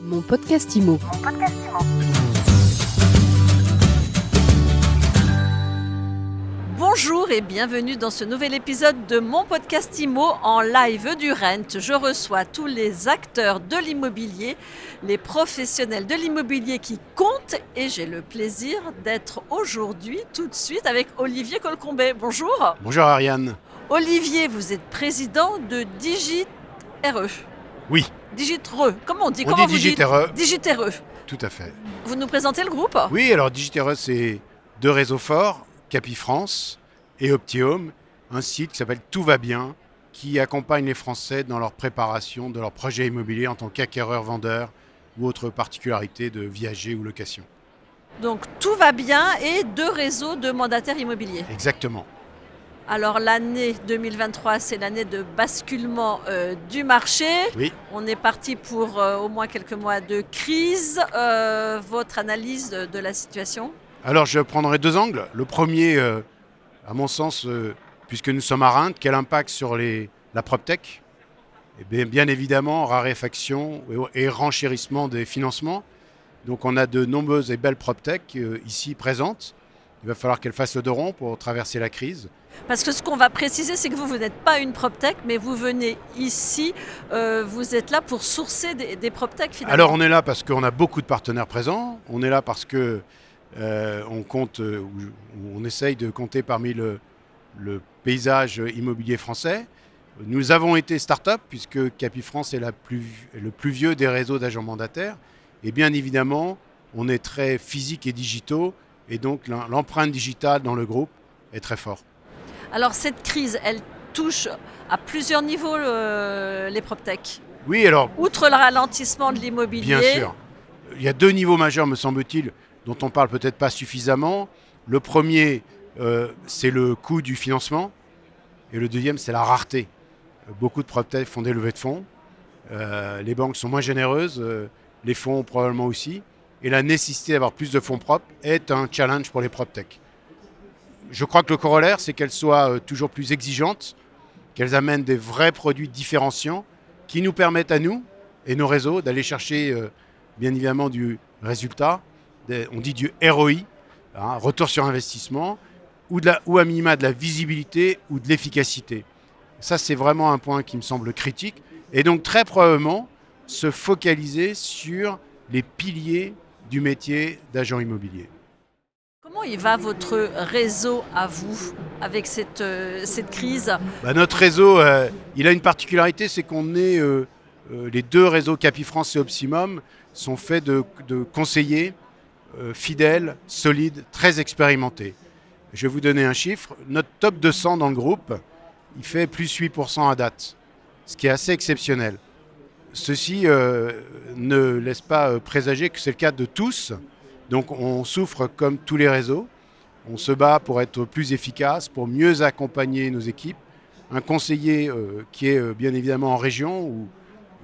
Mon podcast IMO. Bonjour et bienvenue dans ce nouvel épisode de mon podcast IMO en live du Rent. Je reçois tous les acteurs de l'immobilier, les professionnels de l'immobilier qui comptent et j'ai le plaisir d'être aujourd'hui tout de suite avec Olivier Colcombet. Bonjour. Bonjour Ariane. Olivier, vous êtes président de Digit RE. Oui, Digitre, comment on dit on Comment dit vous dites Digitereux. Digitere. Tout à fait. Vous nous présentez le groupe? Oui, alors Digitereux, c'est deux réseaux forts, Capifrance et Optium, un site qui s'appelle Tout va bien, qui accompagne les Français dans leur préparation de leur projet immobilier en tant qu'acquéreur-vendeur ou autre particularité de viager ou location. Donc tout va bien et deux réseaux de mandataires immobiliers. Exactement. Alors l'année 2023, c'est l'année de basculement euh, du marché. Oui. On est parti pour euh, au moins quelques mois de crise. Euh, votre analyse de, de la situation? Alors je prendrai deux angles. Le premier, à mon sens, puisque nous sommes à Reims, quel impact sur les, la PropTech? Eh bien, bien évidemment, raréfaction et, et renchérissement des financements. Donc on a de nombreuses et belles PropTech ici présentes. Il va falloir qu'elles fassent le dos rond pour traverser la crise. Parce que ce qu'on va préciser, c'est que vous, vous n'êtes pas une PropTech, mais vous venez ici, euh, vous êtes là pour sourcer des, des PropTech finalement. Alors on est là parce qu'on a beaucoup de partenaires présents. On est là parce que euh, on compte, euh, on essaye de compter parmi le, le paysage immobilier français. Nous avons été start-up puisque Capifrance est la plus, est le plus vieux des réseaux d'agents mandataires. Et bien évidemment, on est très physique et digitaux. Et donc l'em- l'empreinte digitale dans le groupe est très forte. Alors cette crise, elle touche à plusieurs niveaux le- les PropTech. Oui, alors Outre le ralentissement de l'immobilier, Bien sûr. Il y a deux niveaux majeurs, me semble-t-il, dont on parle peut-être pas suffisamment. Le premier, euh, c'est le coût du financement. Et le deuxième, c'est la rareté. Beaucoup de PropTech font des levées de fonds. Euh, les banques sont moins généreuses. euh, les fonds probablement aussi. Et la nécessité d'avoir plus de fonds propres est un challenge pour les PropTech. Je crois que le corollaire, c'est qu'elles soient euh, toujours plus exigeantes, qu'elles amènent des vrais produits différenciants qui nous permettent à nous et nos réseaux d'aller chercher euh, bien évidemment du résultat, on dit du ROI, hein, retour sur investissement, ou, de la, ou à minima de la visibilité ou de l'efficacité. Ça, c'est vraiment un point qui me semble critique. Et donc, très probablement, se focaliser sur les piliers du métier d'agent immobilier. comment il va votre réseau à vous avec cette, euh, cette crise? Bah, notre réseau, euh, il a une particularité, c'est qu'on est, euh, euh, les deux réseaux Capifrance et Optimum sont faits de, de conseillers fidèles, solides, très expérimentés. Je vais vous donner un chiffre. Notre top 200 dans le groupe, il fait plus 8% à date, ce qui est assez exceptionnel. Ceci euh, ne laisse pas euh, présager que c'est le cas de tous. Donc on souffre comme tous les réseaux. On se bat pour être plus efficace, pour mieux accompagner nos équipes. Un conseiller euh, qui est bien évidemment en région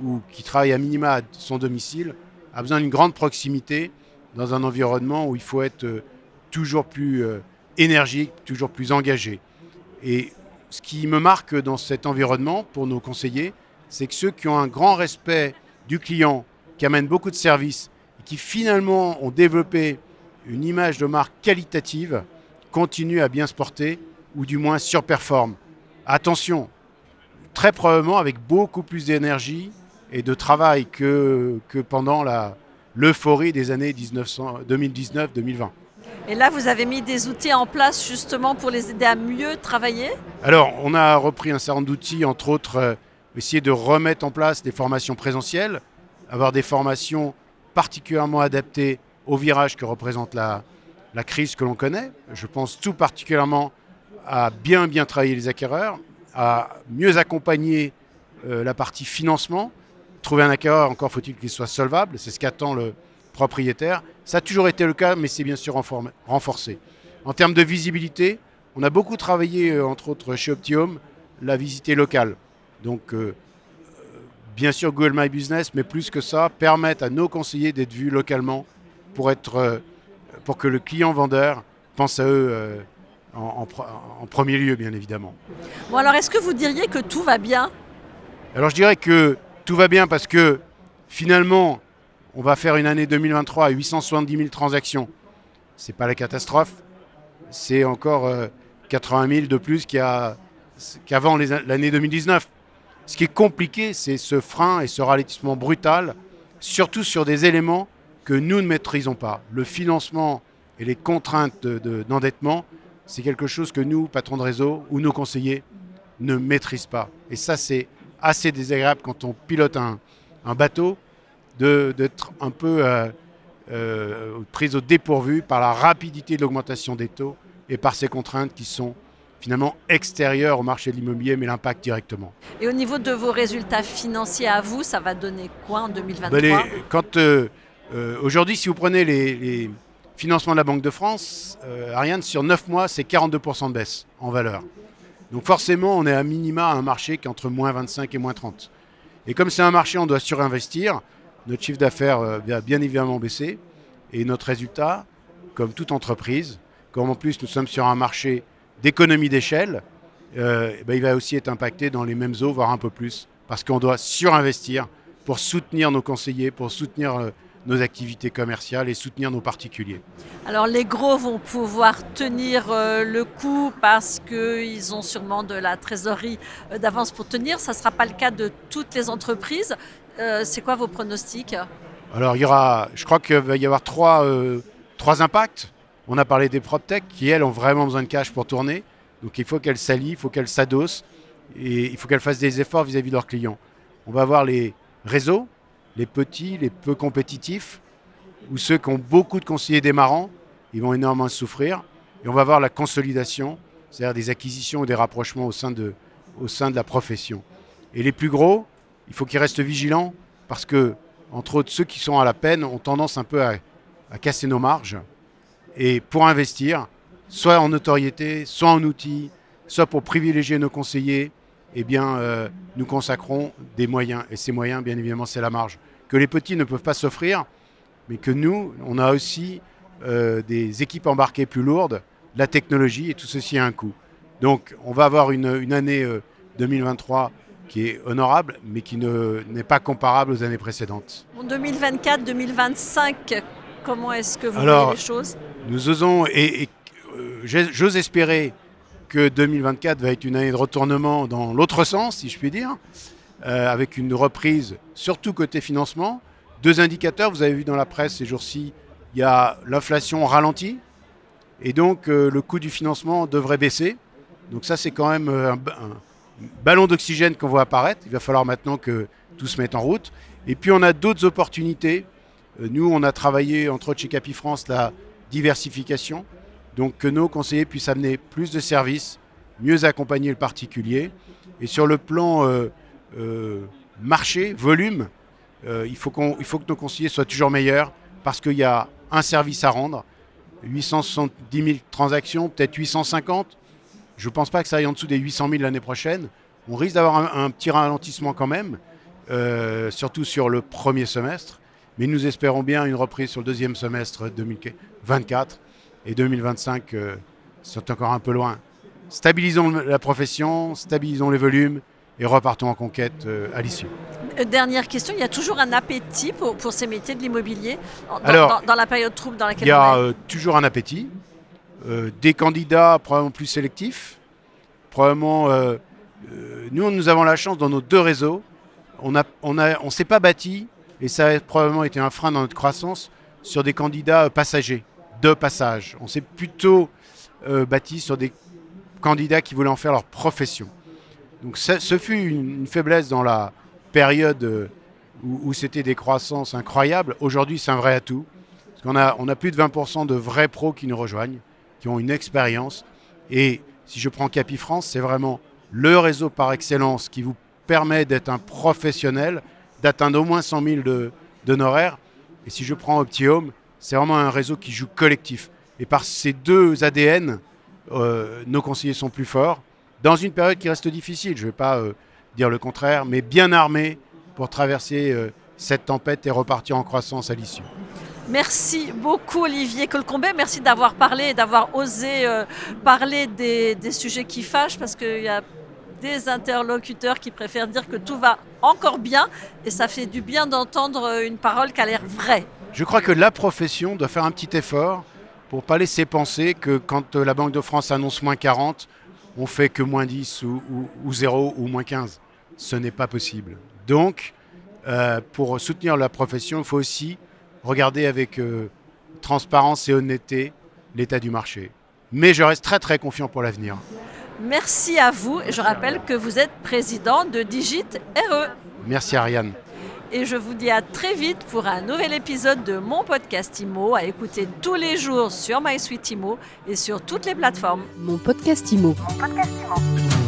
ou, qui travaille à minima à son domicile a besoin d'une grande proximité dans un environnement où il faut être toujours plus énergique, toujours plus engagé. Et ce qui me marque dans cet environnement pour nos conseillers, c'est que ceux qui ont un grand respect du client, qui amènent beaucoup de services et qui finalement ont développé une image de marque qualitative, continuent à bien se porter ou du moins surperforment. Attention, très probablement avec beaucoup plus d'énergie et de travail que, que pendant la- l'euphorie des années 1900 2019-2020. Et là, vous avez mis des outils en place justement pour les aider à mieux travailler? Alors, on a repris un certain nombre d'outils, entre autres, euh, essayer de remettre en place des formations présentielles, avoir des formations particulièrement adaptées au virage que représente la, crise que l'on connaît. Je pense tout particulièrement à bien bien travailler les acquéreurs, à mieux accompagner euh, la partie financement. Trouver un acquéreur, encore faut-il qu'il soit solvable, c'est ce qu'attend le propriétaire. Ça a toujours été le cas, mais c'est bien sûr renfor- renforcé. En termes de visibilité, on a beaucoup travaillé, euh, entre autres chez Optium, la visite locale. Donc, euh, bien sûr, Google My Business, mais plus que ça, permettent à nos conseillers d'être vus localement pour, être, euh, pour que le client vendeur pense à eux euh, en, en pre- en premier lieu, bien évidemment. Bon, alors est-ce que vous diriez que tout va bien? Alors je dirais que tout va bien parce que finalement, on va faire une année 2023 à 870 000 transactions. Ce n'est pas la catastrophe, c'est encore 80 000 de plus qu'avant l'année 2019. Ce qui est compliqué, c'est ce frein et ce ralentissement brutal, surtout sur des éléments que nous ne maîtrisons pas. Le financement et les contraintes d'endettement, c'est quelque chose que nous, patrons de réseau ou nos conseillers, ne maîtrisent pas. Et ça, c'est assez désagréable quand on pilote un, bateau d'être un peu euh, euh, pris au dépourvu par la rapidité de l'augmentation des taux et par ces contraintes qui sont finalement extérieures au marché de l'immobilier, mais l'impact directement. Et au niveau de vos résultats financiers à vous, ça va donner quoi en 2023 ben Quand euh, Aujourd'hui, si vous prenez les, financements de la Banque de France, Ariane, sur 9 mois, c'est 42% de baisse en valeur. Donc forcément, on est à minima à un marché qui est entre moins 25 et moins 30. Et comme c'est un marché, on doit surinvestir. Notre chiffre d'affaires euh, va bien évidemment baisser. Et notre résultat, comme toute entreprise, comme en plus nous sommes sur un marché d'économie d'échelle, euh, eh ben, il va aussi être impacté dans les mêmes eaux, voire un peu plus. Parce qu'on doit surinvestir pour soutenir nos conseillers, pour soutenir euh, nos activités commerciales et soutenir nos particuliers. Alors les gros vont pouvoir tenir euh, le coup parce qu'ils ont sûrement de la trésorerie d'avance pour tenir. Ça ne sera pas le cas de toutes les entreprises. C'est quoi vos pronostics? Alors il y aura, je crois qu'il va y avoir trois, trois impacts. On a parlé des PropTech qui, elles, ont vraiment besoin de cash pour tourner. Donc il faut qu'elles s'allient, il faut qu'elles s'adossent et il faut qu'elles fassent des efforts vis-à-vis -vis de leurs clients. On va avoir les réseaux les petits, les peu compétitifs, ou ceux qui ont beaucoup de conseillers démarrants, ils vont énormément souffrir. Et on va voir la consolidation, c'est-à-dire des acquisitions ou des rapprochements au sein de la profession. Et les plus gros, il faut qu'ils restent vigilants parce que, entre autres, ceux qui sont à la peine ont tendance un peu à, casser nos marges. Et pour investir, soit en notoriété, soit en outils, soit pour privilégier nos conseillers, eh bien, euh, nous consacrons des moyens. Et ces moyens, bien évidemment, c'est la marge. Que les petits ne peuvent pas s'offrir, mais que nous, on a aussi euh, des équipes embarquées plus lourdes, la technologie, et tout ceci a un coût. Donc, on va avoir une, année 2023 euh, qui est honorable, mais qui n'est pas comparable aux années précédentes. En 2024-2025, comment est-ce que vous voyez les choses? Nous osons, et j'ose espérer que 2024 va être une année de retournement dans l'autre sens, si je puis dire, euh, avec une reprise, surtout côté financement. Deux indicateurs, vous avez vu dans la presse ces jours-ci, il y a l'inflation ralentie, et donc euh, le coût du financement devrait baisser. Donc ça, c'est quand même euh, un, ballon d'oxygène qu'on voit apparaître. Il va falloir maintenant que tout se mette en route. Et puis on a d'autres opportunités. nous, on a travaillé, entre autres chez Capifrance, la diversification. Donc que nos conseillers puissent amener plus de services, mieux accompagner le particulier. Et sur le plan euh, euh, marché, volume, euh, il, faut que nos conseillers soient toujours meilleurs parce qu'il y a un service à rendre. 870 000 transactions, peut-être 850. Je ne pense pas que ça aille en dessous des 800 000 l'année prochaine. On risque d'avoir un, petit ralentissement quand même, surtout sur le premier semestre. Mais nous espérons bien une reprise sur le deuxième semestre 2024 et 2025 euh, sont encore un peu loin. Stabilisons la profession, stabilisons les volumes et repartons en conquête euh, à l'issue. Euh, dernière question, il y a toujours un appétit pour, pour ces métiers de l'immobilier dans, dans, la période trouble dans laquelle on est Il y a toujours un appétit. des candidats probablement plus sélectifs. Probablement, nous, nous avons la chance dans nos deux réseaux. On ne on on s'est pas bâti, et ça a probablement été un frein dans notre croissance, sur des candidats passagers de passage. On s'est plutôt euh, bâti sur des candidats qui voulaient en faire leur profession. Donc ce fut une, faiblesse dans la période euh, où, c'était des croissances incroyables. Aujourd'hui, c'est un vrai atout. Parce qu'on on a plus de 20% de vrais pros qui nous rejoignent, qui ont une expérience. Et si je prends Capi France, c'est vraiment le réseau par excellence qui vous permet d'être un professionnel, d'atteindre au moins 100 000 d'honoraires. Et si je prends Opti Home, c'est vraiment un réseau qui joue collectif. Et par ces deux ADN, euh, nos conseillers sont plus forts, dans une période qui reste difficile, je ne vais pas euh, dire le contraire, mais bien armés pour traverser euh, cette tempête et repartir en croissance à l'issue. Merci beaucoup Olivier Colcombet, merci d'avoir parlé et d'avoir osé parler des, des, sujets qui fâchent parce qu'il y a des interlocuteurs qui préfèrent dire que tout va encore bien et ça fait du bien d'entendre une parole qui a l'air vraie. Je crois que la profession doit faire un petit effort pour pas laisser penser que quand la Banque de France annonce moins 40, on fait que moins 10 ou, ou, 0 ou moins 15. Ce n'est pas possible. Donc, euh, pour soutenir la profession, il faut aussi regarder avec euh, transparence et honnêteté l'état du marché. Mais je reste très très confiant pour l'avenir. Merci à vous. Je rappelle que vous êtes président de Digit RE. Merci Ariane. Et je vous dis à très vite pour un nouvel épisode de mon podcast IMO à écouter tous les jours sur MySuite IMO et sur toutes les plateformes. Mon podcast IMO. Mon podcast IMO.